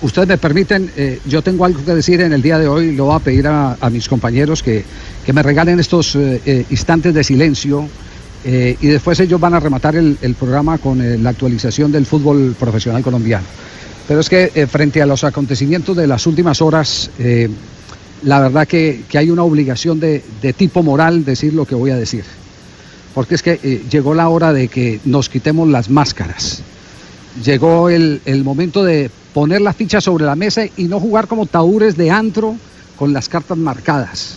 Ustedes me permiten, eh, yo tengo algo que decir en el día de hoy, lo voy a pedir a, mis compañeros que, que, me regalen estos eh, eh, instantes de silencio y después ellos van a rematar el, programa con la actualización del fútbol profesional colombiano. Pero es que frente a los acontecimientos de las últimas horas, la verdad que, que, hay una obligación de, tipo moral decir lo que voy a decir. Porque es que llegó la hora de que nos quitemos las máscaras. Llegó el, el momento de poner la ficha sobre la mesa y no jugar como taúres de antro con las cartas marcadas.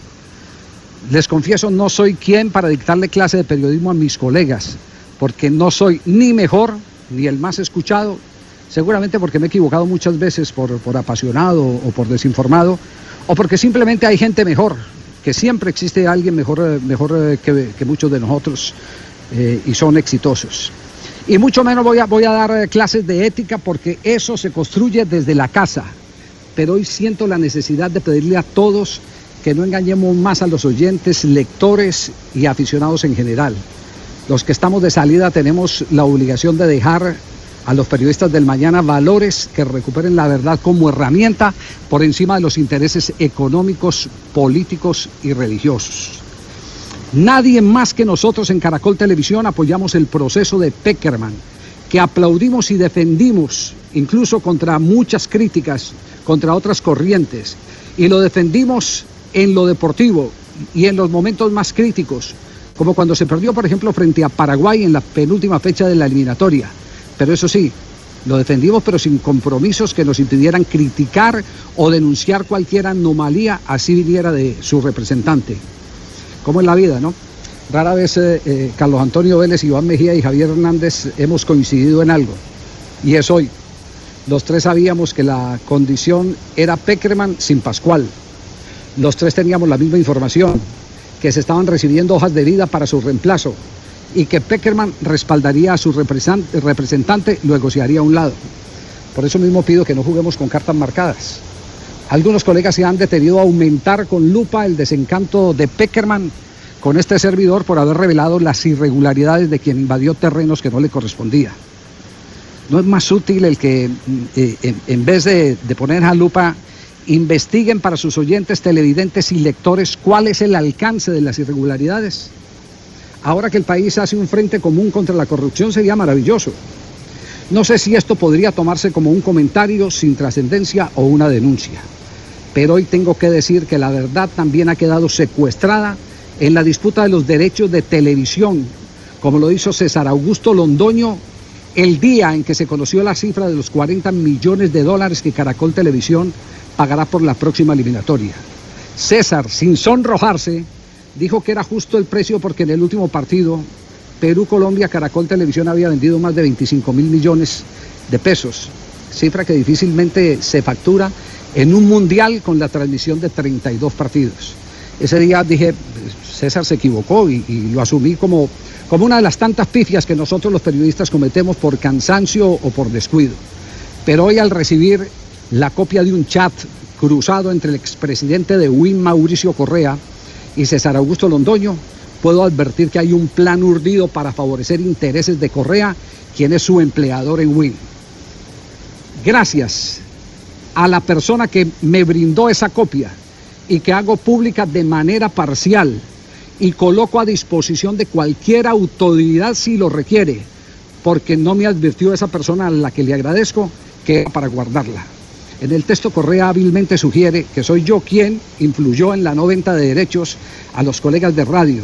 Les confieso, no soy quien para dictarle clase de periodismo a mis colegas, porque no soy ni mejor ni el más escuchado, seguramente porque me he equivocado muchas veces por, por apasionado o por desinformado, o porque simplemente hay gente mejor, que siempre existe alguien mejor, mejor eh, que, que muchos de nosotros eh, y son exitosos. Y mucho menos voy a, voy a dar eh, clases de ética porque eso se construye desde la casa. Pero hoy siento la necesidad de pedirle a todos que no engañemos más a los oyentes, lectores y aficionados en general. Los que estamos de salida tenemos la obligación de dejar a los periodistas del mañana valores que recuperen la verdad como herramienta por encima de los intereses económicos, políticos y religiosos. Nadie más que nosotros en Caracol Televisión apoyamos el proceso de Peckerman, que aplaudimos y defendimos, incluso contra muchas críticas, contra otras corrientes, y lo defendimos en lo deportivo y en los momentos más críticos, como cuando se perdió, por ejemplo, frente a Paraguay en la penúltima fecha de la eliminatoria. Pero eso sí, lo defendimos pero sin compromisos que nos impidieran criticar o denunciar cualquier anomalía, así viniera de su representante como en la vida, ¿no? Rara vez eh, eh, Carlos Antonio Vélez, Iván Mejía y Javier Hernández hemos coincidido en algo, y es hoy. Los tres sabíamos que la condición era Peckerman sin Pascual. Los tres teníamos la misma información, que se estaban recibiendo hojas de vida para su reemplazo y que Peckerman respaldaría a su representante, lo negociaría a un lado. Por eso mismo pido que no juguemos con cartas marcadas. Algunos colegas se han detenido a aumentar con lupa el desencanto de Peckerman con este servidor por haber revelado las irregularidades de quien invadió terrenos que no le correspondía. ¿No es más útil el que eh, en, en, vez de, de poner a lupa investiguen para sus oyentes, televidentes y lectores cuál es el alcance de las irregularidades? Ahora que el país hace un frente común contra la corrupción sería maravilloso. No sé si esto podría tomarse como un comentario sin trascendencia o una denuncia pero hoy tengo que decir que la verdad también ha quedado secuestrada en la disputa de los derechos de televisión, como lo hizo César Augusto Londoño el día en que se conoció la cifra de los 40 millones de dólares que Caracol Televisión pagará por la próxima eliminatoria. César, sin sonrojarse, dijo que era justo el precio porque en el último partido Perú-Colombia, Caracol Televisión había vendido más de 25 mil millones de pesos, cifra que difícilmente se factura en un mundial con la transmisión de 32 partidos. Ese día dije, César se equivocó y, lo asumí como, como una de las tantas pifias que nosotros los periodistas cometemos por cansancio o por descuido. Pero hoy al recibir la copia de un chat cruzado entre el expresidente de WIN, Mauricio Correa, y César Augusto Londoño, puedo advertir que hay un plan urdido para favorecer intereses de Correa, quien es su empleador en WIN. Gracias a la persona que me brindó esa copia y que hago pública de manera parcial y coloco a disposición de cualquier autoridad si lo requiere, porque no me advirtió esa persona a la que le agradezco que era para guardarla. En el texto Correa hábilmente sugiere que soy yo quien influyó en la no venta de derechos a los colegas de radio,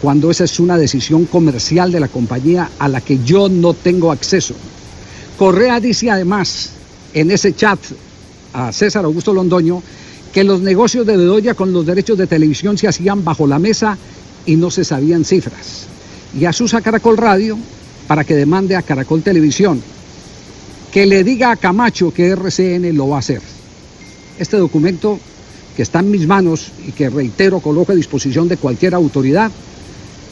cuando esa es una decisión comercial de la compañía a la que yo no tengo acceso. Correa dice además en ese chat a César Augusto Londoño que los negocios de Bedoya con los derechos de televisión se hacían bajo la mesa y no se sabían cifras. Y asusa Caracol Radio para que demande a Caracol Televisión que le diga a Camacho que RCN lo va a hacer. Este documento que está en mis manos y que reitero coloco a disposición de cualquier autoridad,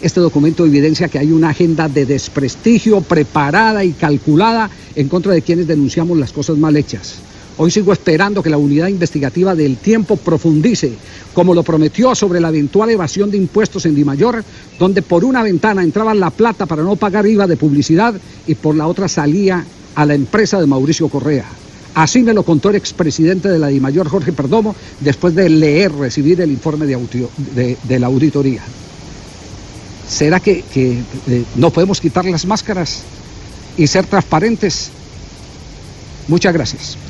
este documento evidencia que hay una agenda de desprestigio preparada y calculada en contra de quienes denunciamos las cosas mal hechas. Hoy sigo esperando que la unidad investigativa del tiempo profundice, como lo prometió, sobre la eventual evasión de impuestos en Dimayor, donde por una ventana entraba la plata para no pagar IVA de publicidad y por la otra salía a la empresa de Mauricio Correa. Así me lo contó el expresidente de la DIMAYOR, Jorge Perdomo, después de leer, recibir el informe de, de, la auditoría. ¿Será que, eh, no podemos quitar las máscaras y ser transparentes? Muchas gracias.